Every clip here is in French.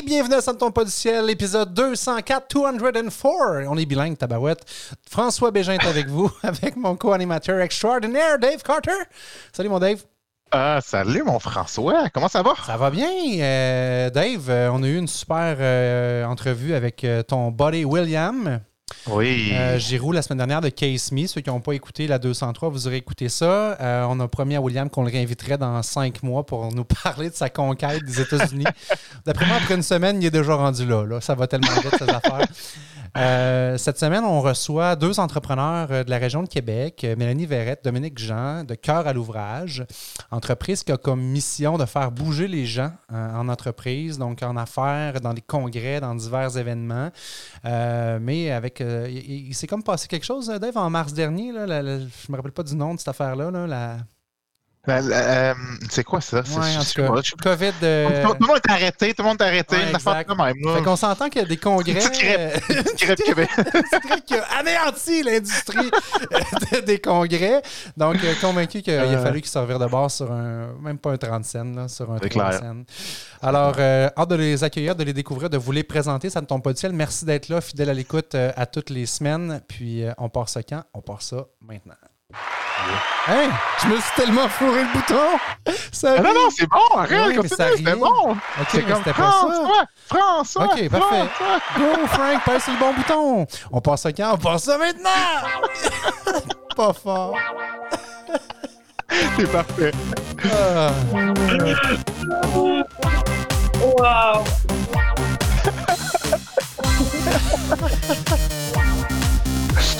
Bienvenue à Ça ne tombe pas du ciel, épisode 204, 204. On est bilingue, tabarouette. François Bégin est avec vous, avec mon co-animateur extraordinaire, Dave Carter. Salut, mon Dave. Ah, salut, mon François. Comment ça va? Ça va bien. Euh, Dave, euh, on a eu une super euh, entrevue avec ton buddy William. Oui. Euh, la semaine dernière de Case Me. Ceux qui n'ont pas écouté la 203, vous aurez écouté ça. Euh, on a promis à William qu'on le réinviterait dans cinq mois pour nous parler de sa conquête des États-Unis. D'après moi, après une semaine, il est déjà rendu là. là. Ça va tellement vite, ces affaires. Euh, cette semaine, on reçoit deux entrepreneurs euh, de la région de Québec, Mélanie Verrette, Dominique Jean, de Cœur à l'ouvrage, entreprise qui a comme mission de faire bouger les gens euh, en entreprise, donc en affaires, dans des congrès, dans divers événements. Mais avec, il, s'est comme passé quelque chose, euh, Dave, en mars dernier. Là, je me rappelle pas du nom de cette affaire-là. Là, la... Ben, euh, c'est quoi ça? C'est- Ouais, en tout cas, je. COVID. euh, Tout le monde est arrêté, tout le monde est arrêté. Ouais, une affaire exact. de même. là. Fait qu'on s'entend qu'il y a des congrès. Euh, Québec. c'est vrai qu'il a anéanti l'industrie euh, de- des congrès. Donc, euh, convaincu qu'il a Euh. fallu qu'il servir de base sur un, même pas un 30 cents, là, sur un C'est 3 clair. cents. Alors, euh, hâte de les accueillir, de les découvrir, de vous les présenter. Ça ne tombe pas du ciel. Merci d'être là, fidèle à l'écoute euh, à toutes les semaines. Puis, euh, on part ça quand? On part ça maintenant. Hey, je me suis tellement fourré le bouton! Ça Ah non, non, c'est bon, arrête, Oui, mais continue, ça c'était bon. Ok, C'est comme c'était pas ça. François, François, Ok, parfait. Go, Frank, sur le bon bouton. On passe ça quand? On passe ça maintenant! Pas fort. C'est parfait. Ah. Wow!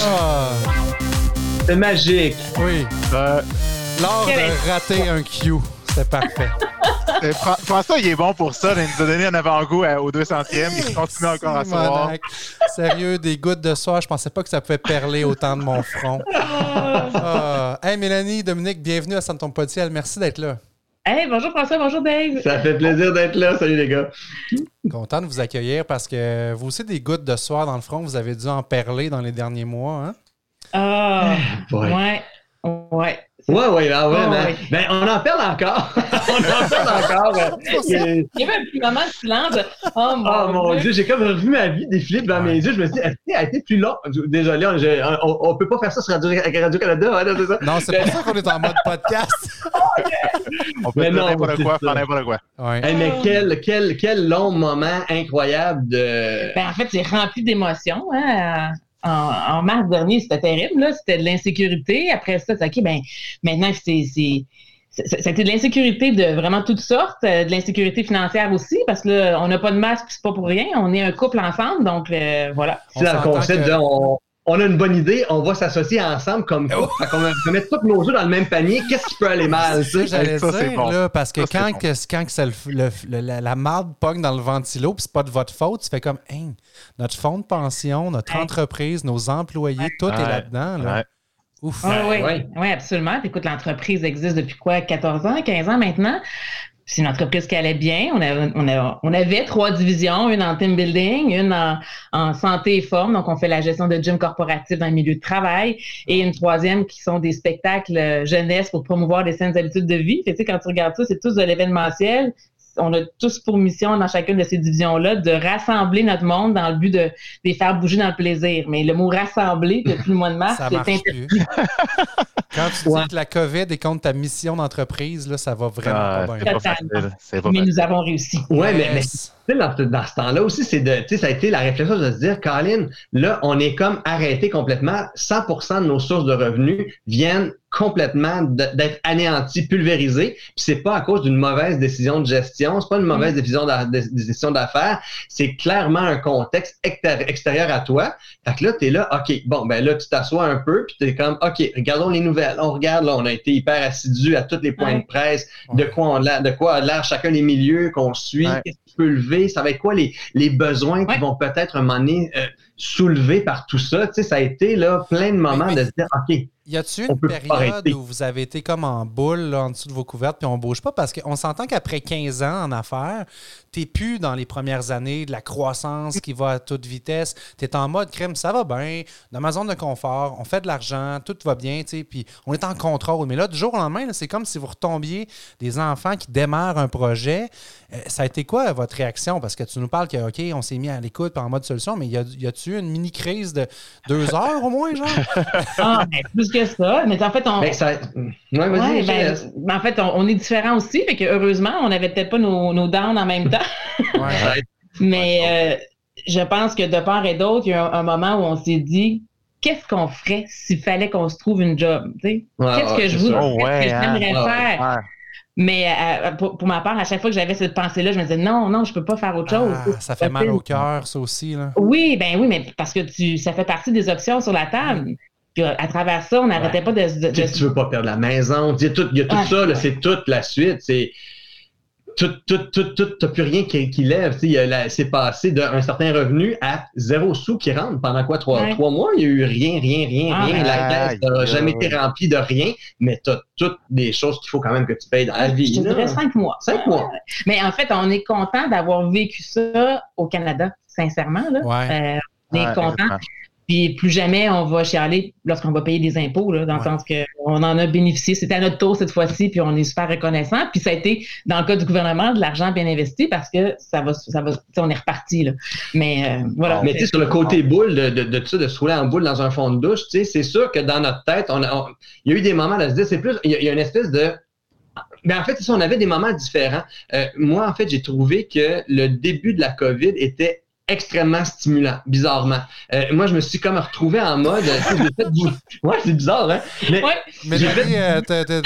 Ah. C'est magique. Oui, Euh, l'art de rater un Q. C'était parfait. Fran- François, il est bon pour ça. là. Il nous a donné un avant-goût euh, au 200e. Il continue encore à savoir. Simonac. Sérieux, des gouttes de soie, je pensais pas que ça pouvait perler autant de mon front. Ah. Hey Mélanie, Dominique, bienvenue à du ciel. Merci d'être là. Hey, bonjour François, bonjour Dave. Ça fait plaisir d'être là. Salut les gars. Content de vous accueillir parce que vous aussi des gouttes de soie dans le front, vous avez dû en perler dans les derniers mois. Hein? Ah, Ouais. ouais, ouais. Ouais, ouais, ah, ouais, Oh, mais- ouais. Ben, on en parle encore. on en parle encore. euh, Il y avait un petit moment de silence. Oh mon, Oh mon Dieu. Dieu, j'ai comme revu ma vie défiler devant Ouais. mes yeux. Je me suis dit, est-ce qu'elle a été plus long? Désolé, on, on peut pas faire ça sur Radio- Radio-Canada. hein, c'est ça? Non, c'est pour ça qu'on est en mode podcast. On peut Mais non, n'importe quoi, faire n'importe quoi. Ouais. Hey, mais quel, quel, quel long moment incroyable de. Ben, en fait, c'est rempli d'émotions. Hein. En, en mars dernier, c'était terrible. là. C'était de l'insécurité. Après ça, c'est OK, ben, maintenant, c'est. C'était de l'insécurité de vraiment toutes sortes, euh, de l'insécurité financière aussi, parce que là, on n'a pas de masque, puis c'est pas pour rien. On est un couple ensemble, donc euh, voilà. C'est le concept que- de on, on a une bonne idée, on va s'associer ensemble comme Oh! Fait qu'on va mettre tous nos œufs dans le même panier. Qu'est-ce qui peut aller mal? Ça j'allais dire, bon. là, parce que Ça, quand, bon. que, quand que ça le- le- le- la, la marde pogne dans le ventilo, puis c'est pas de votre faute, tu fais comme, Hein, notre fonds de pension, notre entreprise, nos employés, tout est là-dedans. Là. Ouais. Ouf. Ah, oui, ouais. oui, absolument. Écoute, l'entreprise existe depuis quoi? 14 ans, 15 ans maintenant? C'est une entreprise qui allait bien. On avait, on, avait, on avait trois divisions, une en team building, une en, santé et forme. Donc, on fait la gestion de gym corporatif dans le milieu de travail. Et une troisième qui sont des spectacles euh, jeunesse pour promouvoir des saines habitudes de vie. Fait tu sais, quand tu regardes ça, c'est tous de l'événementiel. On a tous pour mission dans chacune de ces divisions-là de rassembler notre monde dans le but de, de les faire bouger dans le plaisir. Mais le mot rassembler depuis le mois de mars, Ça c'est marche interdit. plus. Quand tu Ouais. dis que la COVID est contre ta mission d'entreprise, là, ça va vraiment Ah, pas c'est bien. pas Totalement. facile. C'est pas Mais facile. nous avons réussi. Ouais, mais, mais dans, ce- dans ce temps-là aussi, c'est de, tu sais, ça a été la réflexion de se dire, Colin, là, on est comme arrêté complètement. 100% de nos sources de revenus viennent complètement d'être anéanties, pulvérisées. Puis c'est pas à cause d'une mauvaise décision de gestion, c'est pas une mauvaise de- décision d'affaires, c'est clairement un contexte extér- extérieur à toi. Fait que là, t'es là, OK, bon, ben là, tu t'assois un peu, puis t'es comme, OK, regardons les nouvelles. On regarde, là, on a été hyper assidus à tous les points de presse, de quoi on a, de quoi a l'air chacun des milieux qu'on suit, qu'est-ce qui peut lever, ça va être quoi les, les besoins qui vont peut-être un moment donné euh, soulevés par tout ça. Tu sais, ça a été là plein de moments de se dire, OK, Y a-t-il une période où vous avez été comme en boule là, en dessous de vos couvertes puis on bouge pas? Parce qu'on s'entend qu'après 15 ans en affaires, t'es plus dans les premières années de la croissance qui va à toute vitesse. Tu es en mode crème, ça va bien, dans ma zone de confort, on fait de l'argent, tout va bien, tu sais, puis on est en contrôle. Mais là, du jour au lendemain, c'est comme si vous retombiez des enfants qui démarrent un projet. Euh, ça a été quoi votre réaction? Parce que tu nous parles que, OK, on s'est mis à l'écoute en mode solution, mais y a- y a-tu une mini-crise de deux heures au moins, genre? Ah, plus que ça. Mais en fait, on. Ben, ça... Ouais, vas-y, Ouais, je ben, ben, en fait, on, on est différents aussi, fait que heureusement, on n'avait peut-être pas nos, nos downs en même temps. Ouais. Mais euh, je pense que de part et d'autre, il y a un, un moment où on s'est dit qu'est-ce qu'on ferait s'il fallait qu'on se trouve une job? tu sais? Ouais, Qu'est-ce que je qu'est-ce que hein? j'aimerais faire? Ouais. Mais euh, pour, pour ma part, à chaque fois que j'avais cette pensée-là, je me disais non, non, je peux pas faire autre chose. Ah, ça fait mal au cœur, ça aussi. Là. Oui, ben oui, mais parce que tu, ça fait partie des options sur la table. Puis à travers ça, on n'arrêtait pas de, de- Tu, de- sais, tu veux pas perdre la maison. Il y a tout, il y a tout Ah. ça, là, c'est toute la suite. C'est tout, tout, tout, tout, t'as plus rien qui, qui lève. C'est passé d'un certain revenu à zéro sous qui rentre pendant quoi? Trois, Ouais. trois mois? Il y a eu rien, rien, rien, Ah, rien. La caisse n'a jamais été remplie de rien, mais tu as toutes des choses qu'il faut quand même que tu payes dans la vie. je dirais cinq mois. Cinq mois. Mais en fait, on est content d'avoir vécu ça au Canada, sincèrement. Là. Ouais. Euh, on est Ouais, content. Puis plus jamais on va chialer lorsqu'on va payer des impôts, là, dans Ouais. le sens qu'on en a bénéficié. C'était à notre tour cette fois-ci, puis on est super reconnaissant. Puis ça a été, dans le cas du gouvernement, de l'argent bien investi parce que ça va, ça va, on est reparti. Là. Mais euh, voilà. Mais tu sais, sur le côté boule de, de, de ça, de se rouler en boule dans un fond de douche, tu sais, c'est sûr que dans notre tête, on a, on- il y a eu des moments à se dire, c'est plus, il y, a, il y a une espèce de. Mais en fait, on avait des moments différents. Euh, moi, en fait, j'ai trouvé que le début de la COVID était extrêmement stimulant, bizarrement. Euh, moi, je me suis comme retrouvé en mode. fait du- Ouais, c'est bizarre, hein? Mais Ouais. Mais J'ai Larry, euh, t'es- t'es-.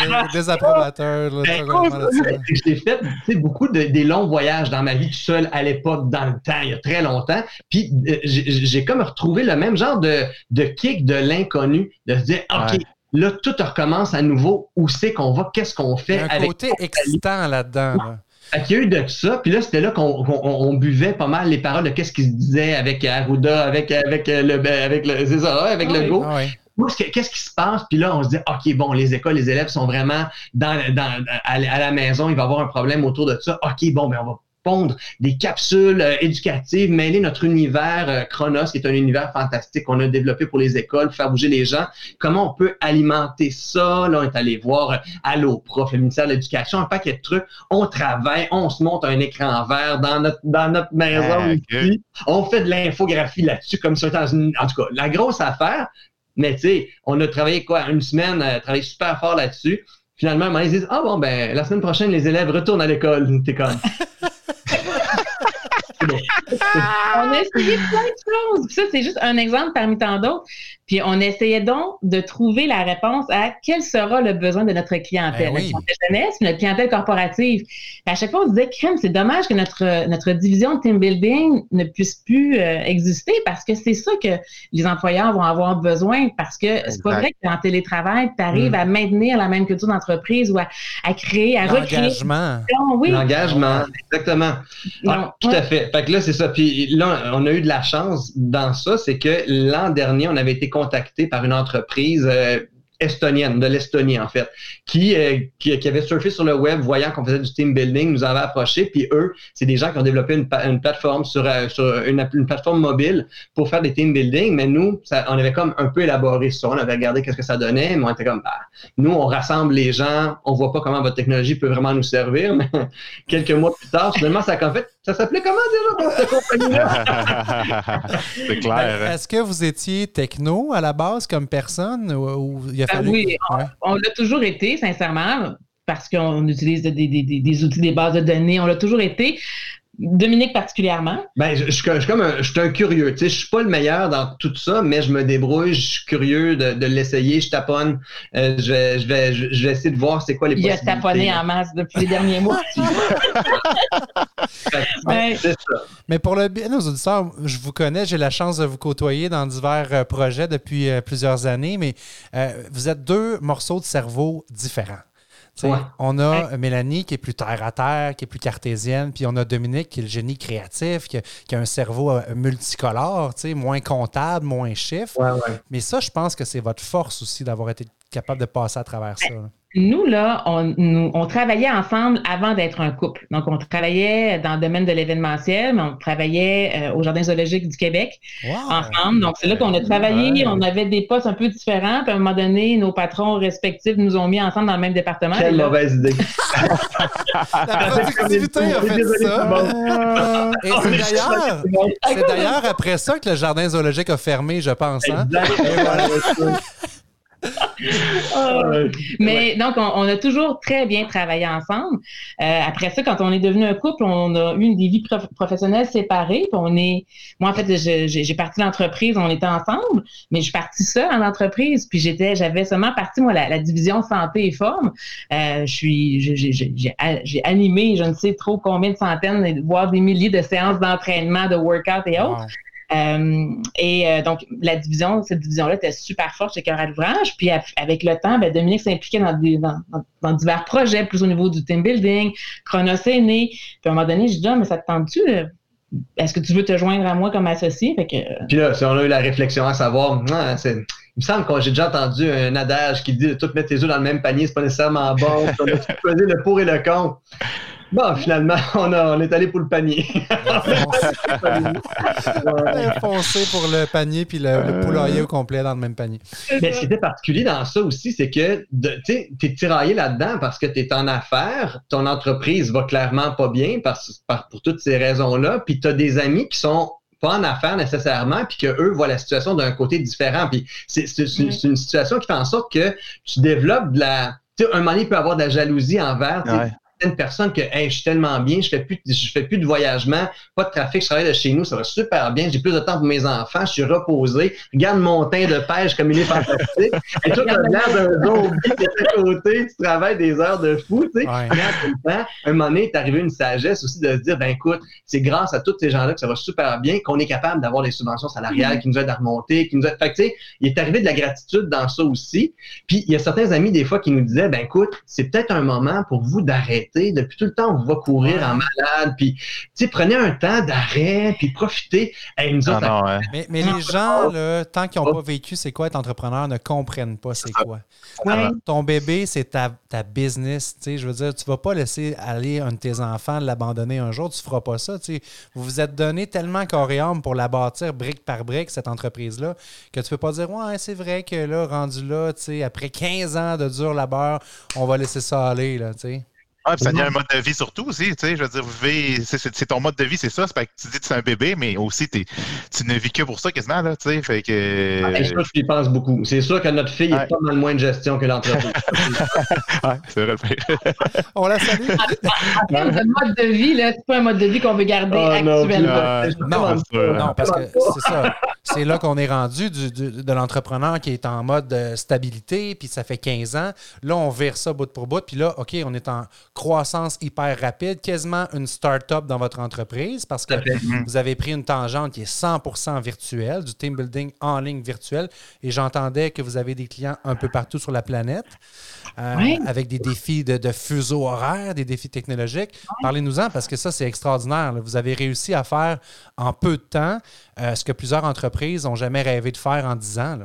J'ai fait tu sais, beaucoup de, des longs voyages dans ma vie tout seul à l'époque, dans le temps, il y a très longtemps. Puis euh, j'ai j'ai comme retrouvé le même genre de, de kick de l'inconnu, de se dire, OK, Ouais. là, tout recommence à nouveau. Où c'est qu'on va? Qu'est-ce qu'on Il y fait a un avec côté excitant là-dedans. là. Fait qu'il y a eu de ça, puis là, c'était là qu'on on buvait pas mal les paroles de qu'est-ce qui se disait avec Arruda, avec, avec euh, le ben, avec le ça, avec Ah le oui. go. Ah est-ce que- Qu'est-ce qui se passe? Puis là, on se dit, OK, bon, les écoles, les élèves sont vraiment dans, dans, à, à la maison, il va y avoir un problème autour de ça. OK, bon, ben on va pondre des capsules euh, éducatives, mêler notre univers euh, Chronos, qui est un univers fantastique qu'on a développé pour les écoles, faire bouger les gens. Comment on peut alimenter ça? Là, on est allé voir euh, Allo Prof, le ministère de l'Éducation, un paquet de trucs. On travaille, on se monte un écran vert dans notre, dans notre maison Ah, ok. ici. On fait de l'infographie là-dessus, comme ça, dans une, en tout cas, la grosse affaire. Mais tu sais, on a travaillé quoi, une semaine, euh, travaillé super fort là-dessus. Finalement, ils disent Ah bon, ben, la semaine prochaine, les élèves retournent à l'école. T'es comme. On a essayé plein de choses. Ça, c'est juste un exemple parmi tant d'autres. Puis on essayait donc de trouver la réponse à quel sera le besoin de notre clientèle, Ben oui. notre clientèle jeunesse, notre clientèle corporative. Puis à chaque fois, on se disait, crème, c'est dommage que notre, notre division de team building ne puisse plus euh, exister parce que c'est ça que les employeurs vont avoir besoin parce que c'est pas vrai qu'en télétravail, tu arrives Mm. à maintenir la même culture d'entreprise ou à, à créer, à recréer. L'engagement. Oui, L'engagement, exactement. Non, Ah, tout ouais. à fait. Fait que là, c'est ça. Puis là, on a eu de la chance dans ça, c'est que l'an dernier, on avait été contacté par une entreprise euh, estonienne, de l'Estonie en fait, qui, euh, qui, qui avait surfé sur le web, voyant qu'on faisait du team building, nous avait approché. Puis eux, c'est des gens qui ont développé une, plateforme sur, euh, sur une, plateforme mobile pour faire des team building. Mais nous, on avait comme un peu élaboré ça. On avait regardé qu'est-ce que ça donnait, mais on était comme, bah, nous, on rassemble les gens, on voit pas comment votre technologie peut vraiment nous servir, mais quelques mois plus tard, finalement, ça a en fait, ça s'appelait comment déjà cette compagnie-là? c'est clair. Ben, Est-ce que vous étiez techno à la base comme personne ou, ou il a Ah fallu. oui, Ouais. On l'a toujours été, sincèrement, parce qu'on utilise des, des- des- des outils, des bases de données. On l'a toujours été. Dominique particulièrement? Ben, je, comme un, je suis un curieux. Tu sais, je suis pas le meilleur dans tout ça, mais je me débrouille, je suis curieux de, de l'essayer, je taponne. Euh, je, vais, je, vais, je, vais essayer de voir c'est quoi les Il a possibilités. taponné en masse depuis les derniers mois. Ça. Mais pour le bien de nos auditeurs, je vous connais, j'ai la chance de vous côtoyer dans divers euh, projets depuis euh, plusieurs années, mais euh, vous êtes deux morceaux de cerveau différents. On a Mélanie qui est plus terre à terre, qui est plus cartésienne, puis on a Dominique qui est le génie créatif, qui a, un cerveau euh, multicolore, moins comptable, moins chiffre. Mais ça, je pense que c'est votre force aussi d'avoir été capable de passer à travers ça nous, là, on, travaillait ensemble avant d'être un couple. Donc, on travaillait dans le domaine de l'événementiel, mais on travaillait euh, au Jardin zoologique du Québec ensemble. Donc, c'est là qu'on a travaillé. On avait des postes un peu différents. Puis, à un moment donné, nos patrons respectifs nous ont mis ensemble dans le même département. Quelle mauvaise idée. La productivité a fait ça. Et c'est d'ailleurs, après ça que le Jardin zoologique a fermé, je pense. Hein? Ah. Mais donc, on, a toujours très bien travaillé ensemble. Euh, après ça, quand on est devenu un couple, on a eu des vies professionnelles séparées. on est, moi, en fait, j'ai parti l'entreprise, on était ensemble, mais je suis partie seule en entreprise. Puis j'étais, j'avais seulement parti, moi, la, division santé et forme. Euh, je suis, j'ai animé, je ne sais trop combien de centaines, voire des milliers de séances d'entraînement, de workout et autres. Et euh, donc, la division, cette division-là était super forte chez Cœur à l'ouvrage. Puis avec le temps, ben, Dominique s'impliquait dans, dans, divers projets, plus au niveau du team building. Chronos est né. Puis à un moment donné, je dis, ah, mais ça te tente-tu? Est-ce que tu veux te joindre à moi comme associé? Fait que... Puis là, si on a eu la réflexion à savoir, ah, il me semble que j'ai déjà entendu un adage qui dit de tout mettre tes œufs dans le même panier, c'est pas nécessairement bon. on a le pour et le contre. Bon, finalement, on, on est allé pour le panier. Foncé pour le panier puis le, poulailler au complet dans le même panier. Mais ce qui était particulier dans ça aussi, c'est que tu es tiraillé là-dedans parce que tu es en affaires, ton entreprise va clairement pas bien parce, pour toutes ces raisons-là, puis tu as des amis qui sont pas en affaires nécessairement, puis qu'eux voient la situation d'un côté différent. Puis c'est une situation qui fait en sorte que tu développes de la. Tu sais, un moment donné, il peut avoir de la jalousie envers certaines personnes que hey, je suis tellement bien, je fais plus je fais plus de voyagement, pas de trafic, je travaille de chez nous, ça va super bien, j'ai plus de temps pour mes enfants, je suis reposé, regarde mon teint de pêche comme il est fantastique. Et toi, tu as l'air d'un zombie à côté, tu travailles des heures de fou, tu sais. Ouais. À un moment donné, est arrivé une sagesse aussi de se dire, ben écoute, c'est grâce à tous ces gens-là que ça va super bien, qu'on est capable d'avoir des subventions salariales qui nous aident à remonter, qui nous aident. Fait que, tu sais, il est arrivé de la gratitude dans ça aussi. Puis il y a certains amis des fois qui nous disaient, ben écoute, c'est peut-être un moment pour vous d'arrêter depuis tout le temps, on va courir en malade. Puis, prenez un temps d'arrêt, puis profitez. mais, les gens, tant qu'ils n'ont pas vécu c'est quoi être entrepreneur, ne comprennent pas c'est quoi. Ton bébé, c'est ta, business. Je veux dire, tu ne vas pas laisser aller un de tes enfants l'abandonner un jour. Tu ne feras pas ça. Vous vous êtes donné tellement corps et âme pour la bâtir brique par brique, cette entreprise-là, que tu ne peux pas dire Ouais, c'est vrai que là, rendu là, après 15 ans de dur labeur, on va laisser ça aller. Là, ah, ça devient un mode de vie surtout aussi, tu sais, je veux dire, c'est ton mode de vie, c'est ça, c'est pas que tu dis que c'est un bébé, mais aussi tu ne vis que pour ça quasiment, là, tu sais, fait que... Ah, je je pense beaucoup. C'est sûr que notre fille est pas mal moins de gestion que l'entreprise. ouais, c'est vrai. On la salue. En termes mode de vie, là, c'est pas un mode de vie qu'on veut garder ah, actuellement. Non, non, parce que c'est ça. C'est là qu'on est rendu du, de l'entrepreneur qui est en mode de stabilité, puis ça fait 15 ans. Là, on vire ça bout pour bout, puis là, OK, on est en croissance hyper rapide, quasiment une start-up dans votre entreprise parce que vous avez pris une tangente qui est 100% virtuelle, du team building en ligne virtuel. Et j'entendais que vous avez des clients un peu partout sur la planète euh, avec des défis de, fuseau horaire, des défis technologiques. Parlez-nous-en parce que ça, c'est extraordinaire. Vous avez réussi à faire en peu de temps euh, ce que plusieurs entreprises n'ont jamais rêvé de faire en 10 ans.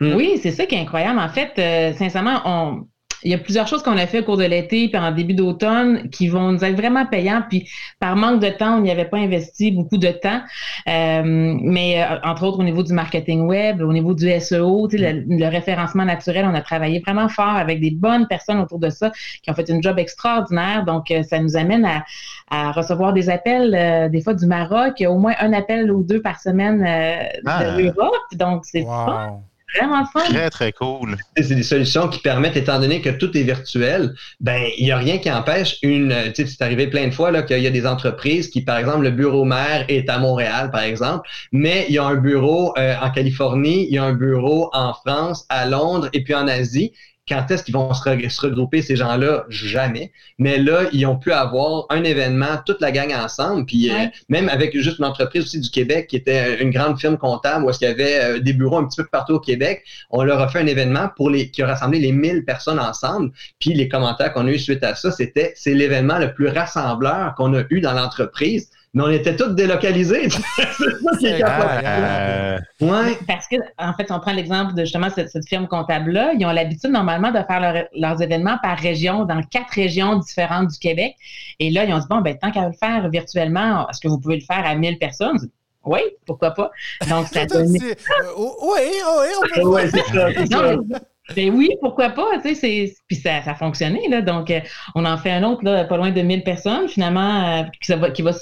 Oui, c'est ça qui est incroyable. En fait, euh, sincèrement, on, il y a plusieurs choses qu'on a fait au cours de l'été puis en début d'automne qui vont nous être vraiment payants. Puis par manque de temps, on n'y avait pas investi beaucoup de temps. Euh, mais euh, entre autres au niveau du marketing web, au niveau du SEO, le, le, référencement naturel, on a travaillé vraiment fort avec des bonnes personnes autour de ça qui ont fait une job extraordinaire. Donc euh, ça nous amène à, à recevoir des appels des fois du Maroc, au moins un appel ou deux par semaine de ah. l'Europe. Donc c'est wow vraiment fun. Très, très cool. C'est des solutions qui permettent, étant donné que tout est virtuel, ben il n'y a rien qui empêche une. Tu sais, c'est arrivé plein de fois là, qu'il y a des entreprises qui, par exemple, le bureau mère est à Montréal, par exemple, mais il y a un bureau euh, en Californie, il y a un bureau en France, à Londres et puis en Asie. Quand est-ce qu'ils vont se, regrouper, ces gens-là? Jamais. Mais là, ils ont pu avoir un événement, toute la gang ensemble, puis euh, même avec juste une entreprise aussi du Québec qui était une grande firme comptable où est-ce qu'il y avait euh, des bureaux un petit peu partout au Québec, on leur a fait un événement pour les, qui a rassemblé les 1000 personnes ensemble. Puis les commentaires qu'on a eu suite à ça, c'était c'est l'événement le plus rassembleur qu'on a eu dans l'entreprise mais on était tous délocalisés. c'est ça qui est euh, ouais. Parce que, en fait, on prend l'exemple de justement cette, firme comptable-là, ils ont l'habitude normalement de faire leurs événements par région, dans quatre régions différentes du Québec. Et là, ils ont dit, bon, ben, tant qu'à le faire virtuellement, est-ce que vous pouvez le faire à 1000 personnes? Oui, pourquoi pas? Donc, ça donne... oui, oui, on peut c'est ça. Ben oui, pourquoi pas, tu sais, puis ça, a fonctionné, là, donc euh, on en fait un autre, là, pas loin de 1000 personnes, finalement, euh, qui, va, qui va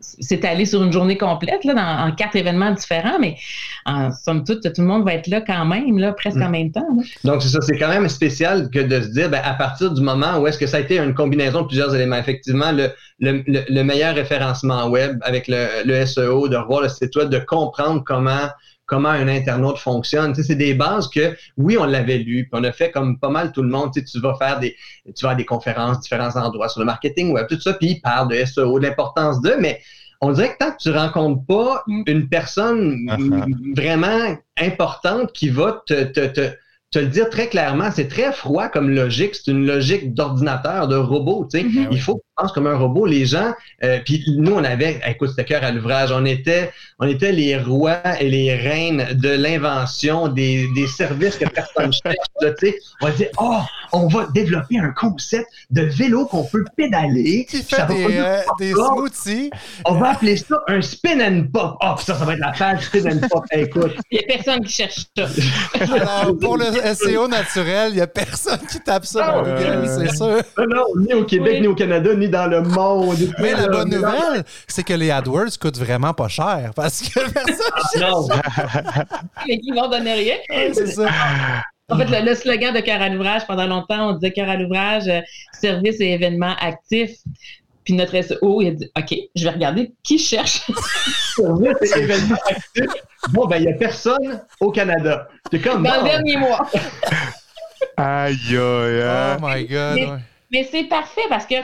s'étaler sur une journée complète, là, dans, en quatre événements différents, mais en somme toute, tout le monde va être là quand même, là, presque en mm. même temps. Donc, c'est ça, c'est quand même spécial que de se dire, ben, à partir du moment où est-ce que ça a été une combinaison de plusieurs éléments, effectivement, le, le, le, meilleur référencement web avec le, le SEO, de revoir le site web, de comprendre comment comment un internaute fonctionne. c'est des bases que, oui, on l'avait lu, puis on a fait comme pas mal tout le monde. Tu, vas faire des, tu vas à des conférences, différents endroits sur le marketing web, tout ça, puis ils parlent de SEO, de l'importance de, mais on dirait que tant que tu rencontres pas mm. une personne uh-huh. vraiment importante qui va te, te, te te le dire très clairement, c'est très froid comme logique. C'est une logique d'ordinateur, de robot. Tu sais. Mm-hmm. Il faut comme un robot. Les gens, euh, puis nous, on avait, écoute, c'était cœur à l'ouvrage. On était, on était les rois et les reines de l'invention des, des, services que personne cherche. on va dire, oh, on va développer un concept de vélo qu'on peut pédaler. Qui fait des, euh, des smoothies. On va appeler ça un spin and pop. Oh, ça, ça va être la page spin and pop. écoute. Il n'y a personne qui cherche ça. Alors, pour le SEO naturel, il n'y a personne qui tape ça dans Google, c'est sûr. Non, ni au Québec, ni au Canada, ni dans le monde. Mais la bonne nouvelle, c'est que les AdWords coûtent vraiment pas cher parce que personne non. Mais qui vont donner rien. c'est ça. En fait, le, slogan de Cœur à l'ouvrage, pendant longtemps, on disait Cœur à l'ouvrage, euh, service et événements actifs. Puis notre SEO, il a dit OK, je vais regarder qui cherche. service et événements actifs. Bon, ben, il n'y a personne au Canada. C'est comme. Dans le dernier mois. aïe, aïe, aïe. Oh my God. mais c'est parfait parce que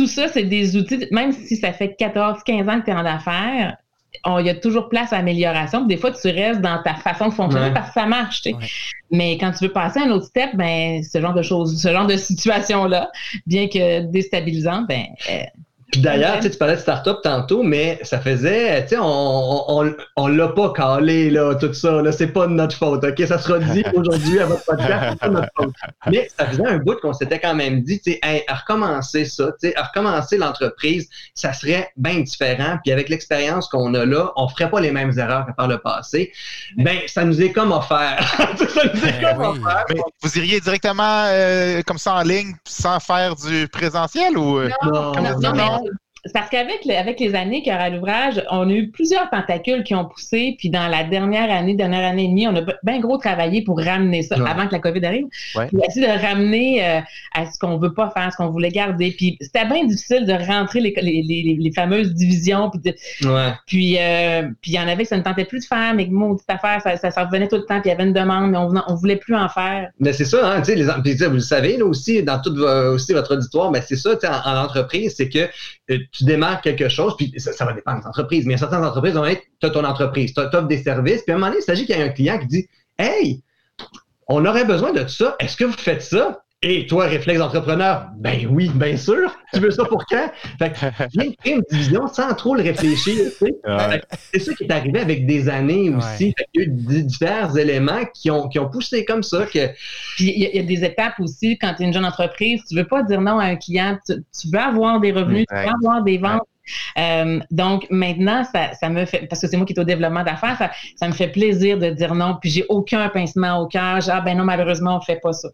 tout ça, c'est des outils, même si ça fait 14, 15 ans que tu es en affaires, il y a toujours place à amélioration. Des fois, tu restes dans ta façon de fonctionner parce que ça marche. Mais quand tu veux passer à un autre step, ben, ce genre de choses, ce genre de situation-là, bien que déstabilisante, ben, euh, puis d'ailleurs, tu parlais de start-up tantôt, mais ça faisait, tu sais, on, on, on l'a pas calé, là, tout ça, là, c'est pas de notre faute, OK? Ça sera dit aujourd'hui à votre podcast, c'est pas de notre faute. Mais ça faisait un bout qu'on s'était quand même dit, tu sais, à recommencer ça, tu sais, à recommencer l'entreprise, ça serait bien différent. Puis avec l'expérience qu'on a là, on ferait pas les mêmes erreurs que par le passé. Ben, ça nous est comme offert. ça nous est ben comme offert. Mais vous iriez directement euh, comme ça en ligne sans faire du présentiel ou? Euh? non, non, non parce qu'avec avec les années qu'il y aura l'ouvrage, on a eu plusieurs tentacules qui ont poussé. Puis dans la dernière année, dernière année et demie, on a bien gros travaillé pour ramener ça avant que la COVID arrive. Ouais. Puis essayer de ramener euh, à ce qu'on veut pas faire, ce qu'on voulait garder. Puis c'était bien difficile de rentrer les, les, les, fameuses divisions. Puis, puis, euh, puis il y en avait que ça ne tentait plus de faire, mais maudite affaire, ça, ça, revenait tout le temps. Puis il y avait une demande, mais on, on voulait plus en faire. Mais c'est ça, hein, les, vous le savez, là aussi, dans tout aussi votre auditoire, mais c'est ça, en, en entreprise, c'est que euh, tu démarres quelque chose, puis ça, va dépendre des entreprises, mais certaines entreprises vont être, tu as ton entreprise, tu offres des services, puis à un moment donné, il s'agit qu'il y ait un client qui dit Hey, on aurait besoin de ça, est-ce que vous faites ça? Et toi, réflexe d'entrepreneur, ben oui, bien sûr. Tu veux ça pour quand? Fait que viens créer une division sans trop le réfléchir. C'est ça qui est arrivé avec des années aussi. il y a eu divers éléments qui ont, qui ont poussé comme ça. Que... Puis il y, a des étapes aussi quand tu es une jeune entreprise. Tu veux pas dire non à un client. Tu, tu veux avoir des revenus, tu veux avoir des ventes. Euh, donc maintenant, ça, ça, me fait, parce que c'est moi qui est au développement d'affaires, ça, ça, me fait plaisir de dire non, puis j'ai aucun pincement au cœur. Ah ben non, malheureusement, on fait pas ça.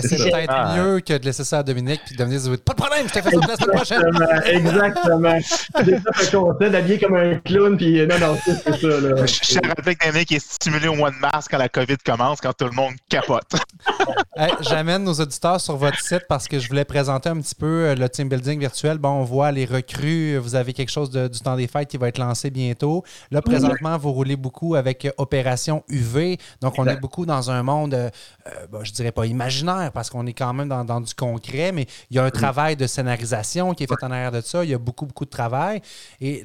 c'est peut-être ah. mieux que de laisser ça à Dominique, puis Dominique dit Pas de problème, je te fais ça la semaine prochaine. Exactement. c'est ça fait qu'on d'habiller comme un clown, puis non, non, c'est ça. Là. Je suis avec Dominique qui est stimulé au mois de mars quand la COVID commence, quand tout le monde capote. J'amène nos auditeurs sur votre site parce que je voulais présenter un petit peu euh, le team building virtuel. Bon, on voit les recrues, vous avez quelque chose de- du temps des fêtes qui va être lancé bientôt. Là, présentement, vous roulez beaucoup avec euh, Opération UV. Donc, on Exact. est beaucoup dans un monde, euh, bon, je dirais pas imaginaire, parce qu'on est quand même dans, dans du concret, mais il y a un travail de scénarisation qui est fait en arrière de ça. Il y a beaucoup, beaucoup de travail. Et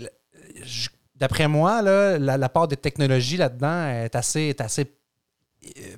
je- d'après moi, là, la, la part des technologies là-dedans est assez, est assez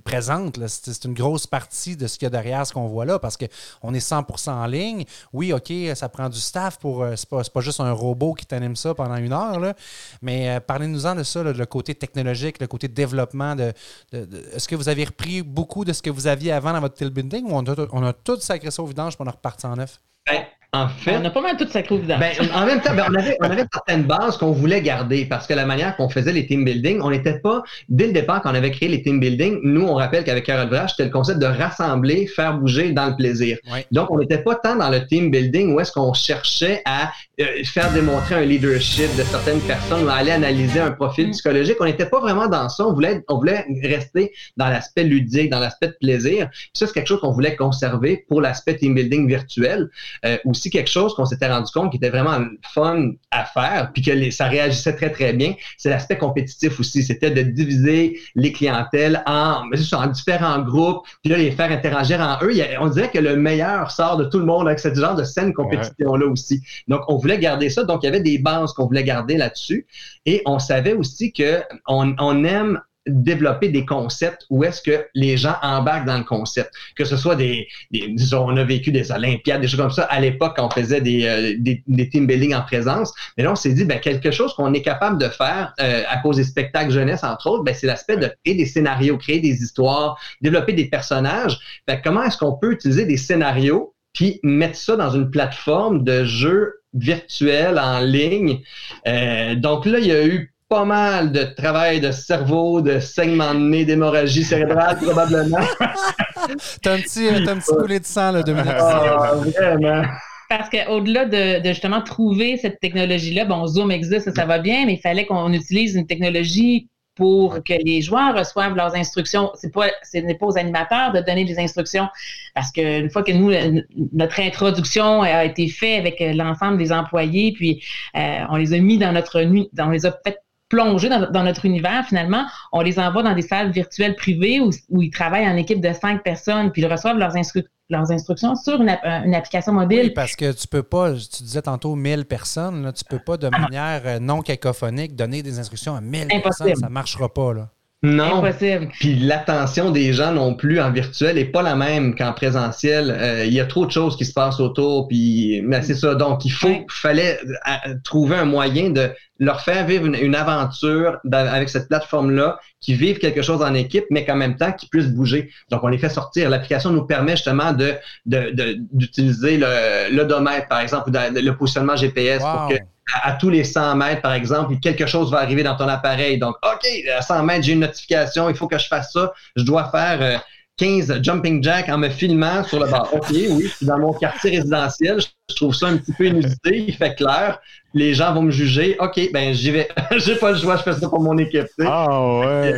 présente. là. C'est une grosse partie de ce qu'il y a derrière ce qu'on voit là parce qu'on est 100% en ligne. Oui, OK, ça prend du staff pour. euh, C'est pas, pas juste un robot qui t'anime ça pendant une heure. là. Mais euh, parlez-nous-en de ça, là, le côté technologique, le côté développement. De, Est-ce que vous avez repris beaucoup de ce que vous aviez avant dans votre team building ou on a, on a tout sacré ça au vidange pour on est reparti en neuf? Ben, en fait, On a pas mal tout sacré au vidange. Ben, en même temps, ben, on, avait, on avait certaines bases qu'on voulait garder parce que la manière qu'on faisait les team building, on n'était pas, dès le départ, quand on avait créé les team building, nous, on rappelle qu'avec Carole Vrache, c'était le concept de rassembler, faire bouger dans le plaisir. Ouais. Donc, on n'était pas tant dans le team building où est-ce qu'on cherchait à euh, faire démontrer un leadership de certaines personnes ou à aller analyser un profil Mm. psychologique. On n'était pas vraiment dans ça. On voulait, on voulait rester dans l'aspect ludique, dans l'aspect de plaisir. Ça, c'est quelque chose qu'on voulait conserver pour l'aspect team building virtuel. Euh, aussi quelque chose qu'on s'était rendu compte qui était vraiment fun à faire, puis que les- ça réagissait très, très bien, c'est l'aspect compétitif aussi. C'était de diviser les clientèles en, différents groupes, puis là, les faire interagir en eux. A- on dirait que le meilleur sort de tout le monde avec ce genre de saine compétition-là aussi. Donc, on voulait garder ça. Donc, il y avait des bases qu'on voulait garder là-dessus. Et on savait aussi que on, on aime développer des concepts où est-ce que les gens embarquent dans le concept. Que ce soit des, des- disons, on a vécu des Olympiades, des choses comme ça à l'époque on faisait des, euh, des, team building en présence. Mais là, on s'est dit, ben, quelque chose qu'on est capable de faire euh, à cause des spectacles jeunesse, entre autres, ben, c'est l'aspect de créer des scénarios, créer des histoires, développer des personnages. Que comment est-ce qu'on peut utiliser des scénarios puis mettre ça dans une plateforme de jeu virtuel en ligne? Euh, donc là, il y a eu pas mal de travail de cerveau, de saignement de nez, d'hémorragie cérébrale probablement. T'as un petit, t'as un petit coulé de sang, là, minutes. Ah, vraiment. Parce qu'au-delà de, de justement trouver cette technologie-là, bon, Zoom existe, ça, ça va bien, mais il fallait qu'on utilise une technologie pour que les joueurs reçoivent leurs instructions. C'est pas, ce n'est pas aux animateurs de donner des instructions, parce qu'une fois que nous, le- notre introduction a été faite avec euh, l'ensemble des employés, puis euh, on les a mis dans notre, nu- on les a fait plonger dans, dans notre univers, finalement, on les envoie dans des salles virtuelles privées où, où ils travaillent en équipe de cinq personnes, puis ils reçoivent leurs, instru- leurs instructions sur une, app- une application mobile. Oui, parce que tu peux pas, tu disais tantôt 1000 personnes, là, tu peux pas de manière euh, non cacophonique donner des instructions à 1000 Impossible. personnes, ça marchera pas. Là. Non. Impossible. Puis l'attention des gens non plus en virtuel n'est pas la même qu'en présentiel. Euh, Il y a trop de choses qui se passent autour. Puis, mais c'est ça. Donc, il faut, fallait euh, trouver un moyen de leur faire vivre une, une aventure dans- avec cette plateforme-là, qui vivent quelque chose en équipe, mais qu'en même temps, qui puissent bouger. Donc, on les fait sortir. L'application nous permet justement de de- de- d'utiliser le l'odomètre, par exemple, ou de- le positionnement GPS pour que à, à tous les 100 mètres, par exemple, quelque chose va arriver dans ton appareil. Donc, OK, à 100 mètres, j'ai une notification, il faut que je fasse ça. Je dois faire euh, 15 jumping jacks en me filmant sur le bord. OK, oui, je suis dans mon quartier résidentiel. Je, je trouve ça un petit peu inusité. Il fait clair. Les gens vont me juger. OK, ben j'y vais. j'ai pas le choix, je fais ça pour mon équipe. tu sais. Ah ouais.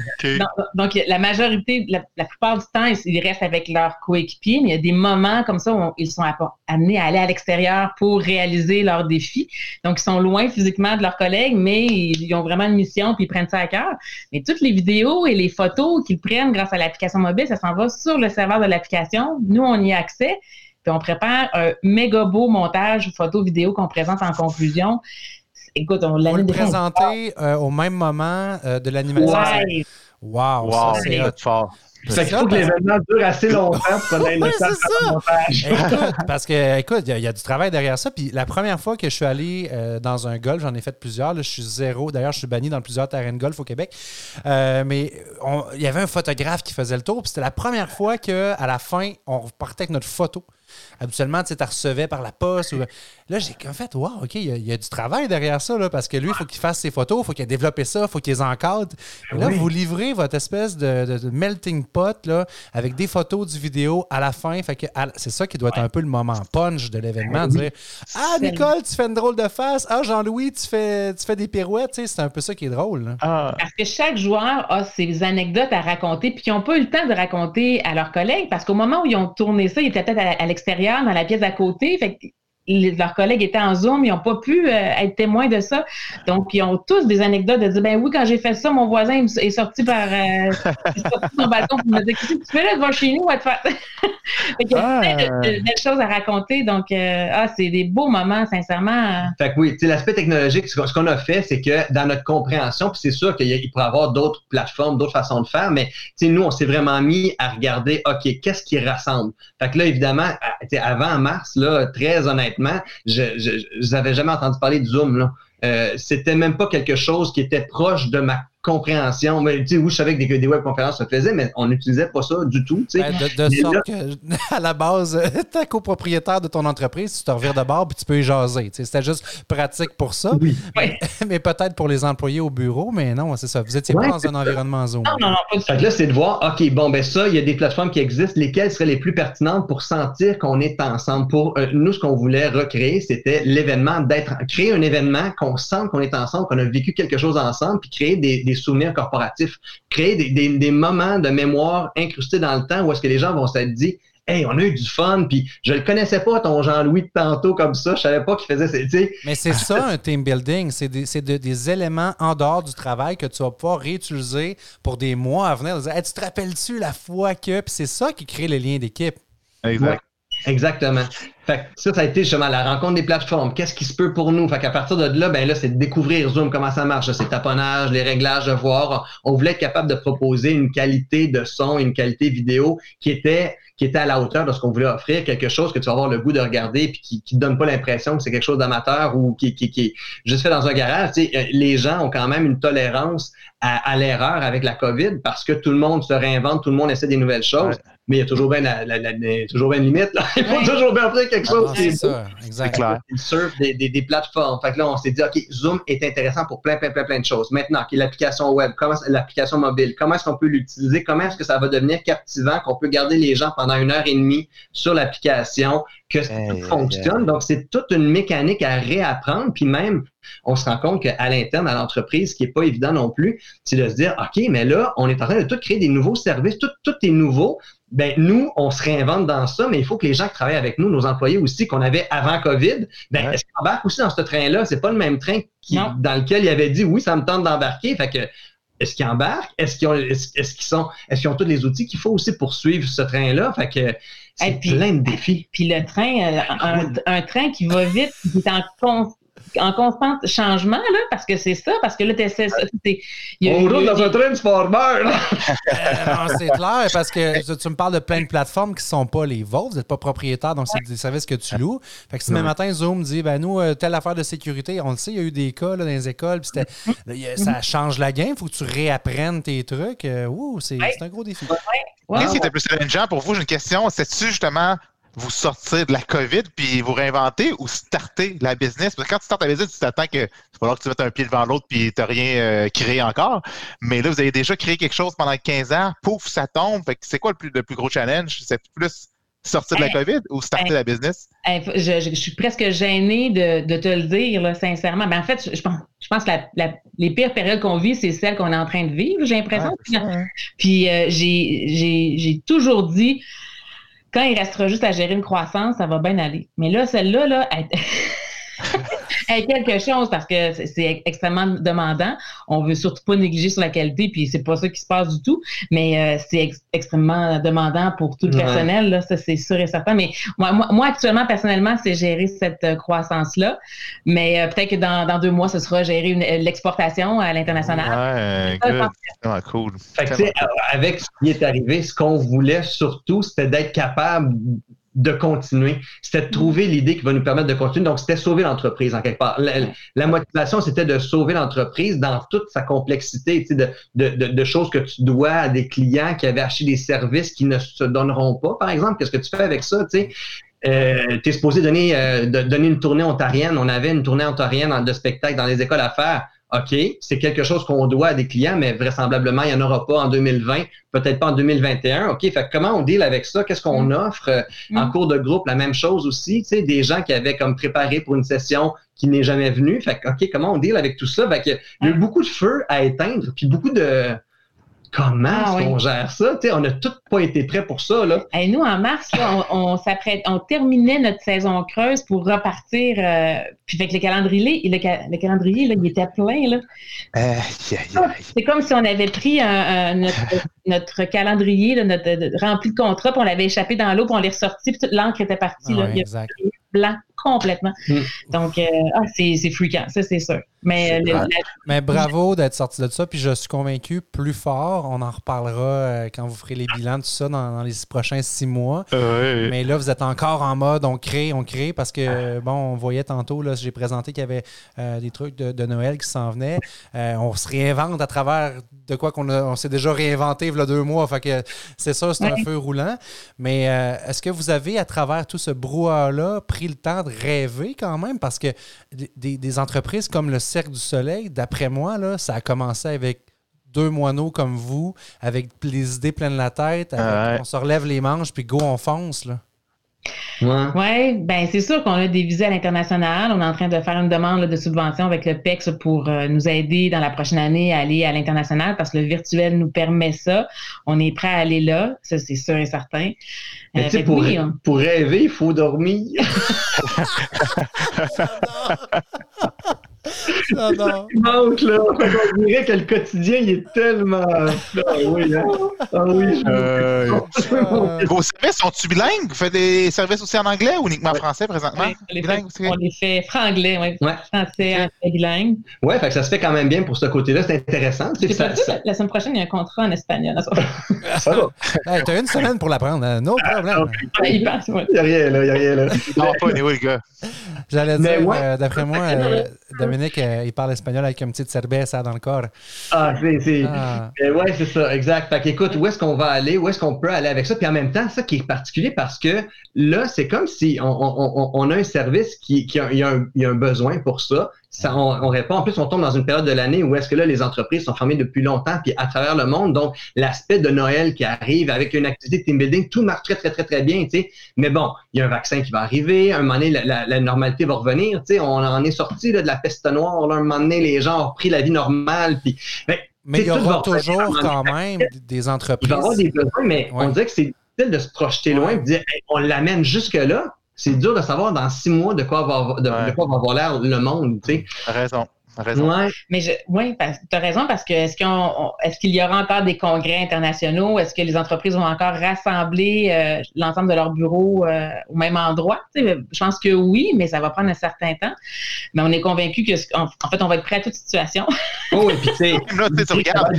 Donc, la majorité, la, la plupart du temps, ils, restent avec leurs coéquipiers, mais il y a des moments comme ça où ils sont amenés à aller à l'extérieur pour réaliser leurs défis. Donc, ils sont loin physiquement de leurs collègues, mais ils, ils ont vraiment une mission puis ils prennent ça à cœur. Mais toutes les vidéos et les photos qu'ils prennent grâce à l'application mobile, ça s'en va sur le serveur de l'application. Nous, on y a accès. Puis on prépare un méga beau montage photo vidéo qu'on présente en conclusion. Écoute, on dernière, présentez euh, au même moment euh, de l'animation. Ouais. Wow, Wow, ça c'est fort. Faut que l'événement dure assez longtemps pour qu'on ait le temps de montage. Écoute, parce que, écoute, il y, a- il y a du travail derrière ça. Puis la première fois que je suis allé euh, dans un golf, j'en ai fait plusieurs. là, je suis zéro. D'ailleurs, je suis banni dans plusieurs terrains de golf au Québec. Euh, mais il y avait un photographe qui faisait le tour. Puis c'était la première fois qu'à la fin, on repartait avec notre photo. Habituellement, tu sais, tu la recevais par la poste. Ou... Là, j'ai en fait, wow, OK, il y, a- il y a du travail derrière ça, là, parce que lui, il faut qu'il fasse ses photos, il faut qu'il ait développé ça, il faut qu'il les encadre. Et là, Oui. vous livrez votre espèce de, de- de melting pot là, avec des photos, du vidéo à la fin. Fait que à- c'est ça qui doit être un peu le moment punch de l'événement. Dire Ah, Nicole, tu fais une drôle de face. Ah, Jean-Louis, tu fais, tu fais des pirouettes. Tu sais, C'est un peu ça qui est drôle. là. Ah, Parce que chaque joueur a ses anecdotes à raconter, puis ils n'ont pas eu le temps de raconter à leurs collègues, parce qu'au moment où ils ont tourné ça, ils étaient peut-être à, à l'extérieur, dans la pièce à côté. Fait que leurs collègues étaient en Zoom, ils n'ont pas pu être témoins de ça. Donc, ils ont tous des anecdotes de dire ben oui, quand j'ai fait ça, mon voisin est sorti par est sorti son balcon pour me dire Qu'est-ce que tu fais là, va chez nous, va te faire. il y a plein de, belles choses à raconter. Donc, ah, c'est des beaux moments, sincèrement. Fait que oui, l'aspect technologique, ce qu'on a fait, c'est que dans notre compréhension, puis c'est sûr qu'il pourrait y avoir d'autres plateformes, d'autres façons de faire, mais nous, on s'est vraiment mis à regarder, OK, qu'est-ce qui rassemble? Fait que là, évidemment, avant mars, là, très honnêtement, je n'avais jamais entendu parler de Zoom. Euh, c'était même pas quelque chose qui était proche de ma compréhension. Mais oui, je savais que des, des webconférences se faisaient, mais on n'utilisait pas ça du tout. Ben, de, sorte que, à la base, tu es copropriétaire de ton entreprise, tu te revires de bord puis tu peux y jaser. C'était juste pratique pour ça. Oui. Mais, peut-être pour les employés au bureau, mais non, c'est ça. Vous n'étiez pas dans un environnement Zoom. Non, non, non. Pas fait que là, c'est de voir, OK, bon, ben ça, il y a des plateformes qui existent, lesquelles seraient les plus pertinentes pour sentir qu'on est ensemble? Pour euh, nous, ce qu'on voulait recréer, c'était l'événement d'être, créer un événement qu'on sente qu'on est ensemble, qu'on a vécu quelque chose ensemble, puis créer des, des souvenirs corporatifs, créer des, moments de mémoire incrustés dans le temps où est-ce que les gens vont se dire Hey, on a eu du fun, puis je le connaissais pas, ton Jean-Louis de tantôt comme ça, je savais pas qu'il faisait ces. Mais c'est ça un team building, c'est des, des, éléments en dehors du travail que tu vas pouvoir réutiliser pour des mois à venir. tu te rappelles-tu la fois que. Puis c'est ça qui crée le lien d'équipe. Exact. Exactement. Fait ça, ça a été justement la rencontre des plateformes. Qu'est-ce qui se peut pour nous? Fait qu'à partir de là, ben là, c'est de découvrir Zoom, comment ça marche, c'est taponnage, les réglages, de voir. On voulait être capable de proposer une qualité de son, une qualité vidéo qui était qui était à la hauteur de ce qu'on voulait offrir, quelque chose que tu vas avoir le goût de regarder puis qui, qui te donne pas l'impression que c'est quelque chose d'amateur ou qui, qui, qui est juste fait dans un garage. Euh, les gens ont quand même une tolérance à, l'erreur avec la COVID parce que tout le monde se réinvente, tout le monde essaie des nouvelles choses mais il y a toujours bien la, la, toujours bien une limite. Là. Il faut toujours bien faire quelque chose ah, qui est, ça, exact. clair. Surf des, des, des, plateformes. Fait que là, on s'est dit, OK, Zoom est intéressant pour plein, plein, plein, plein de choses. Maintenant, l'application web, comment l'application mobile, comment est-ce qu'on peut l'utiliser, comment est-ce que ça va devenir captivant, qu'on peut garder les gens pendant une heure et demie sur l'application, que ça fonctionne. Donc, c'est toute une mécanique à réapprendre. Puis même, on se rend compte qu'à l'interne, à l'entreprise, ce qui n'est pas évident non plus, c'est de se dire, OK, mais là, on est en train de tout créer des nouveaux services, tout, tout est nouveau ben nous, on se réinvente dans ça, mais il faut que les gens qui travaillent avec nous, nos employés aussi, qu'on avait avant COVID, ben, est-ce qu'ils embarquent aussi dans ce train-là? C'est pas le même train qui, dans lequel il avait dit oui, ça me tente d'embarquer. Fait que est-ce qu'ils embarquent? Est-ce qu'ils ont, est-ce, qu'ils sont, est-ce qu'ils ont tous les outils qu'il faut aussi pour suivre ce train-là? Fait que c'est plein de défis. Puis le train, euh, un, train qui va vite, qui est en en constant changement, là, parce que c'est ça, parce que là, tu essaies ça. On roule dans un transformer! Euh, non, c'est clair, parce que tu me parles de plein de plateformes qui ne sont pas les vôtres, vous n'êtes pas propriétaire, donc c'est des services que tu loues. Fait que si demain matin, Zoom dit, ben nous, euh, telle affaire de sécurité, on le sait, il y a eu des cas dans les écoles, puis ça change la game, il faut que tu réapprennes tes trucs. Euh, ouh, c'est un gros défi. Qu'est-ce qui était plus challengeant pour vous? J'ai une question. C'est-tu justement vous sortir de la COVID puis vous réinventer ou starter la business? Parce que quand tu startes la business, tu t'attends que c'est pas que tu mettes un pied devant l'autre puis tu n'as rien euh, créé encore. Mais là, vous avez déjà créé quelque chose pendant 15 ans, pouf, ça tombe. Fait c'est quoi le plus, le plus gros challenge? C'est plus sortir de la COVID ou starter la business? Je, suis presque gênée de, te le dire, sincèrement. Ben, en fait, je, pense, je pense que les pires périodes qu'on vit, c'est celles qu'on est en train de vivre, j'ai l'impression. puis, euh, j'ai toujours dit, quand il restera juste à gérer une croissance, ça va bien aller. Mais là, celle-là, là, elle... quelque chose parce que c'est extrêmement demandant. On veut surtout pas négliger sur la qualité, puis c'est pas ça qui se passe du tout. Mais euh, c'est extrêmement demandant pour tout le personnel, là, ça c'est sûr et certain. Mais moi, moi, actuellement, personnellement, c'est gérer cette euh, croissance-là. Mais euh, peut-être que dans, deux mois, ce sera gérer l'exportation à l'international. Ouais, cool. avec ce qui est arrivé, ce qu'on voulait surtout, c'était d'être capable de continuer. C'était de trouver l'idée qui va nous permettre de continuer. Donc, c'était sauver l'entreprise en quelque part. La, motivation, c'était de sauver l'entreprise dans toute sa complexité, de, de, de, choses que tu dois à des clients qui avaient acheté des services qui ne se donneront pas. Par exemple, qu'est-ce que tu fais avec ça? Tu sais? Euh, tu es supposé donner, euh, de, donner une tournée ontarienne. On avait une tournée ontarienne de spectacle dans les écoles à faire. OK, c'est quelque chose qu'on doit à des clients, mais vraisemblablement, il n'y en aura pas en 2020, peut-être pas en 2021. OK, fait comment on deal avec ça? Qu'est-ce qu'on mm. offre? Euh, en mm. cours de groupe, la même chose aussi. Tu sais, des gens qui avaient comme préparé pour une session qui n'est jamais venue. Fait OK, comment on deal avec tout ça? Fait il y a eu beaucoup de feu à éteindre, puis beaucoup de, Comment Ah, est-ce oui. qu'on gère ça? Tu sais, on n'a tous pas été prêts pour ça. Là. Hey, nous, en mars, là, on, on s'apprête, on terminait notre saison creuse pour repartir. euh, puis avec le calendrier, le, ca- le calendrier, là, il était plein. Là. Aïe. C'est comme si on avait pris un- un- notre, notre calendrier, là, notre, de- rempli de contrats, puis on l'avait échappé dans l'eau, puis on l'est ressorti, puis toute l'encre était partie. là. Ouais, Il y a exact. blanc complètement. Mm. Donc, euh, ah, c'est c'est fréquent, ça, c'est sûr. Mais euh, le- Ouais. la- Mais bravo d'être sorti de ça. Puis je suis convaincu, plus fort, on en reparlera euh, quand vous ferez les bilans, tout ça, dans, dans les prochains six mois. Mais là, vous êtes encore en mode on crée, on crée, parce que, bon, on voyait tantôt, là, j'ai présenté qu'il y avait euh, des trucs de, de Noël qui s'en venaient. Euh, on se réinvente à travers de quoi qu'on a- on s'est déjà réinventé il y a deux mois. Fait que c'est ça, c'est un feu roulant. Mais euh, est-ce que vous avez, à travers tout ce brouhaha-là, pris le temps de rêver quand même? Parce que des, des entreprises comme le Cercle du Soleil, d'après moi, là, ça a commencé avec deux moineaux comme vous, avec les idées pleines la tête, avec- Ouais. on se relève les manches, puis go, on fonce. Là. Ouais. Oui, ben c'est sûr qu'on a des visées à l'international. On est en train de faire une demande là, de subvention avec le PEX pour euh, nous aider dans la prochaine année à aller à l'international parce que le virtuel nous permet ça. On est prêt à aller là, ça c'est sûr et certain. Mais Euh, tu sais, fait que pour, oui, on- pour rêver, il faut dormir. J'adore. Il manque, là. On dirait que le quotidien, il est tellement. Ah oui, hein. Ah oui. je- Euh, Euh, Vos services sont-tu bilingues? Vous faites des services aussi en anglais ou uniquement en français présentement? Ouais, on les fait, Bilingue aussi? on les fait franglais, ouais, Ouais. français, anglais, bilingue. Que ça se fait quand même bien pour ce côté-là. C'est intéressant. Tu sais, C'est ça- pas ça, ça- la, semaine prochaine, il y a un contrat en espagnol. ça va. hey, T'as une semaine pour l'apprendre, hein? no problème. Il passe, ouais. Il n'y a rien, là. Il n'y a rien, là. Non, pas anyway, le gars. J'allais Mais dire, ouais. euh, d'après moi, euh, Dominique, euh, il parle espagnol avec une petite cerveza dans le corps. Ah, c'est. c'est- Ah. Euh, ouais, c'est ça, exact. Fait qu'écoute, où est-ce qu'on va aller? Où est-ce qu'on peut aller avec ça? Puis en même temps, ça qui est particulier parce que là, c'est comme si on, on- on- on a un service qui, qui a, il y a un, il y a un besoin pour ça. Ça, on, on répond. En plus, on tombe dans une période de l'année où est-ce que là, les entreprises sont fermées depuis longtemps, puis à travers le monde. Donc, l'aspect de Noël qui arrive avec une activité de team building, tout marche très, très, très, très bien, tu sais. Mais bon, il y a un vaccin qui va arriver. Un moment donné, la, la- la normalité va revenir, tu sais. On en est sorti de la peste noire. Là, un moment donné, les gens ont repris la vie normale, puis ben, Mais il y aura toujours quand même des il va y avoir entreprises. des besoins, mais Ouais. on dirait que c'est difficile de se projeter loin et de dire Hey, on l'amène jusque-là. C'est dur de savoir dans six mois de quoi va, avoir- de, Ouais. de quoi va avoir l'air le monde. Tu sais. T'as raison. T'as raison. Ouais. Mais je, oui, tu as raison parce que est-ce qu'on on- est-ce qu'il y aura encore des congrès internationaux? Est-ce que les entreprises vont encore rassembler euh, l'ensemble de leurs bureaux euh, au même endroit? Tu sais, je pense que oui, mais ça va prendre un certain temps. Mais on est convaincu que en, en fait, on va être prêt à toute situation. Oh, et puis tu sais, tu regardes.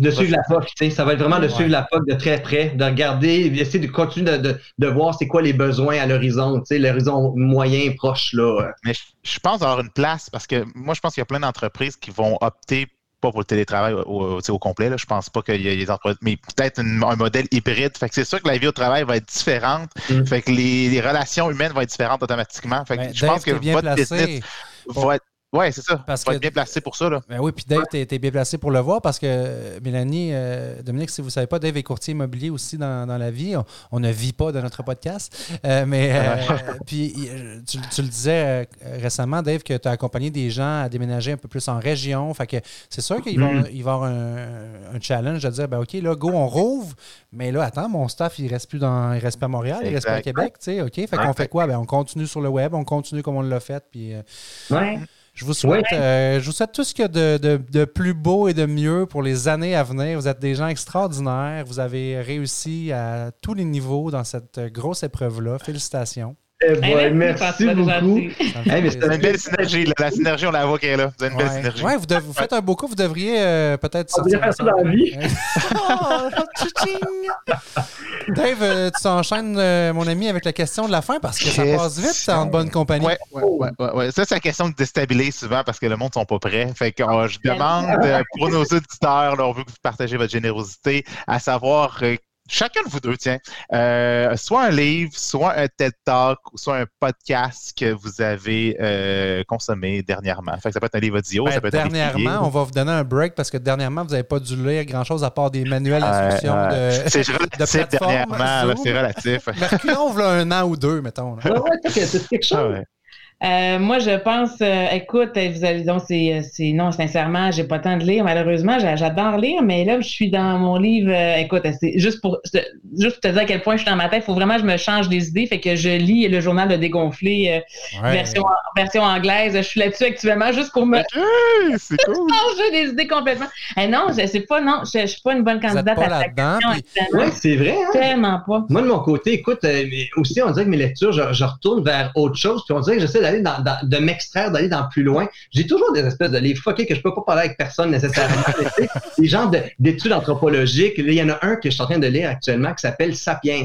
De, suivre la POC. tu sais. Ça va être vraiment de Ouais. suivre la POC de très près, de regarder, essayer de continuer de, de, de voir c'est quoi les besoins à l'horizon, tu sais, l'horizon moyen, proche. là. Mais je, je pense avoir une place parce que moi, je pense qu'il y a plein d'entreprises qui vont opter pas pour le télétravail au, complet. Là. Je pense pas qu'il y a des entreprises, mais peut-être un modèle hybride. Fait que c'est sûr que la vie au travail va être différente. Mm. Fait que les, les relations humaines vont être différentes automatiquement. Fait que Ben, je pense que votre placé. business va être. Ouais, c'est ça. Parce va que- être bien placé pour ça. Là. Ben oui, puis Dave, t'es t'es bien placé pour le voir parce que Mélanie, euh, Dominique, si vous ne savez pas, Dave est courtier immobilier aussi dans, dans la vie. On, on ne vit pas de notre podcast. Euh, mais euh, puis tu, tu le disais récemment, Dave, que tu as accompagné des gens à déménager un peu plus en région. Fait que c'est sûr qu'il va, Mm. il va y avoir un, un challenge de dire ben OK, là, go, on rouvre, mais là, attends, mon staff, il reste plus dans. Il reste pas à Montréal, il reste pas à. Québec. tu sais, OK? Fait qu'on fait quoi? Ben, on continue sur le web, on continue comme on l'a fait. Puis euh, Ouais. Je vous souhaite, euh, je vous souhaite tout ce qu'il y a de, de- de plus beau et de mieux pour les années à venir. Vous êtes des gens extraordinaires. Vous avez réussi à tous les niveaux dans cette grosse épreuve-là. Félicitations. Eh Hey, merci beaucoup. Hey, mais avez une belle synergie. là. La synergie, on la voit qu'elle est là. Vous avez une belle synergie. Ouais, vous, dev- vous faites un beau coup, vous devriez euh, peut-être On devrait faire ça dans la vie. Oh! Dave, euh, tu t'enchaînes, euh, mon ami, avec la question de la fin parce que ça passe vite c'est en bonne compagnie. Ouais, ouais, ouais, ouais, ouais. Ça, c'est la question de déstabiliser souvent parce que le monde ne sont pas prêts. Fait que euh, je demande euh, pour nos auditeurs, là, on veut que vous partagez votre générosité, à savoir euh, chacun de vous deux, tiens, euh, soit un livre, soit un TED Talk, ou soit un podcast que vous avez euh, consommé dernièrement. Fait que ça peut être un livre audio, Ben, ça peut être un dernièrement, on va vous donner un break parce que dernièrement, vous n'avez pas dû lire grand-chose à part des manuels Ouais, d'instruction de, C'est de relatif plateforme. dernièrement, c'est relatif. Reculons, voilà un an ou deux, mettons. là. Ouais, ouais, c'est quelque Ah chose. ouais. Euh, moi, je pense, euh, écoute, vous allez donc, c'est, c'est non, sincèrement, j'ai pas le temps de lire, malheureusement, j'adore lire, mais là, je suis dans mon livre, écoute, c'est juste pour, juste pour te dire à quel point je suis dans ma tête, il faut vraiment que je me change des idées, fait que je lis le journal de dégonflé, version, version anglaise, je suis là-dessus actuellement, juste pour me c'est cool. changer des idées complètement. Eh non, je sais pas, non, je, je suis pas une bonne candidate pas à là-dedans. Oui, c'est vrai. Hein? Tellement pas. Moi, de mon côté, écoute, aussi, on dirait que mes lectures, je, je retourne vers autre chose, puis on dirait que j'essaie d'aller dans, de m'extraire, d'aller dans plus loin. J'ai toujours des espèces de livres fuckés que je peux pas parler avec personne nécessairement. des genres d'études anthropologiques. il y en a un que je suis en train de lire actuellement qui s'appelle Sapiens.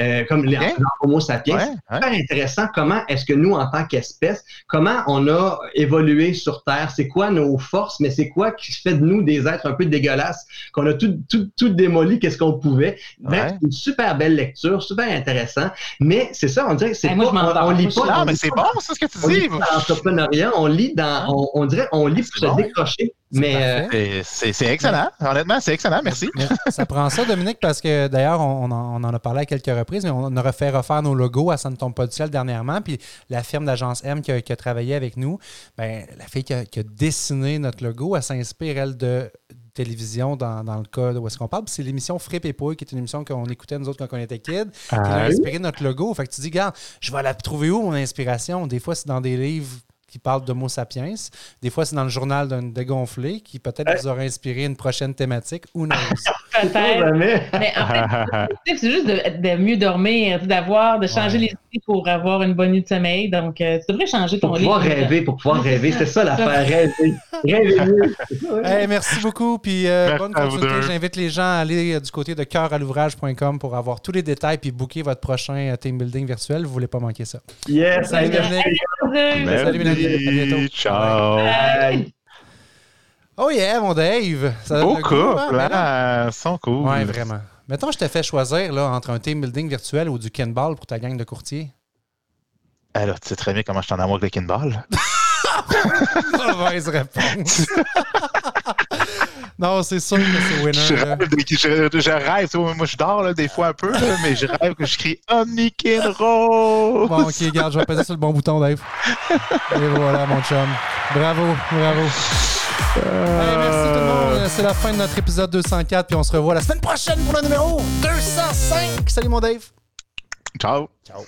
Euh, comme les Homo sapiens. c'est super intéressant comment est-ce que nous, en tant qu'espèce, comment on a évolué sur Terre, c'est quoi nos forces, mais c'est quoi qui fait de nous des êtres un peu dégueulasses, qu'on a tout, tout, tout démoli, qu'est-ce qu'on pouvait? Bref, une super belle lecture, super intéressant, mais c'est ça, on dirait que c'est pas, on, lit pas. Non, mais c'est bon, c'est ce que tu dis. L'entrepreneuriat, on lit dans, on, on dirait, on lit pour se décrocher. Mais euh, c'est excellent. Honnêtement, c'est excellent. Merci. ça prend ça, Dominique, parce que d'ailleurs, on, en a parlé à quelques reprises, mais on aurait fait refaire nos logos à Ça ne tombe pas du ciel dernièrement. Puis la firme d'agence M qui a, travaillé avec nous, ben, la fille qui a, dessiné notre logo, elle s'inspire, elle, de télévision dans, le cas où est-ce qu'on parle. C'est l'émission Fripp et Pouille, qui est une émission qu'on écoutait nous autres quand on était kids, qui a inspiré notre logo. Fait que tu dis, regarde, je vais la trouver où mon inspiration? Des fois, c'est dans des livres qui parle d'Homo sapiens. Des fois, c'est dans le journal d'un dégonflé qui peut-être vous aura inspiré une prochaine thématique ou non. peut-être. Mais en fait, c'est juste de, mieux dormir, d'avoir, de changer les idées pour avoir une bonne nuit de sommeil. Donc, euh, tu devrais changer ton pour lit. Pour pouvoir rêver, pour pouvoir rêver. C'est ça l'affaire, rêver. Rêver merci beaucoup. Puis euh, bonne continuité. J'invite les gens à aller euh, du côté de cœuralouvrage.com pour avoir tous les détails puis booker votre prochain team building virtuel. Vous ne voulez pas manquer ça. Yes, Salut, Salut, Mélanie. À bientôt. Ciao. Oh yeah, mon Dave. Ça Beau couple, hein? Sont cool. Ouais, vraiment. Mettons, je te fais choisir là, entre un team building virtuel ou du Kenball pour ta gang de courtiers. Alors, tu sais très bien comment je suis en amour avec le Kenball. Mauvaise réponse. non, c'est sûr que c'est winner. Je rêve, je, je rêve moi je dors là, des fois un peu, là, mais je rêve que je crie Omnikin Rose. Bon, ok, regarde, je vais passer sur le bon bouton, Dave. Et voilà, mon chum. Bravo, bravo. Euh... merci tout le monde. C'est la fin de notre épisode 204, puis on se revoit la semaine prochaine pour le numéro 205. Salut, mon Dave. Ciao. Ciao.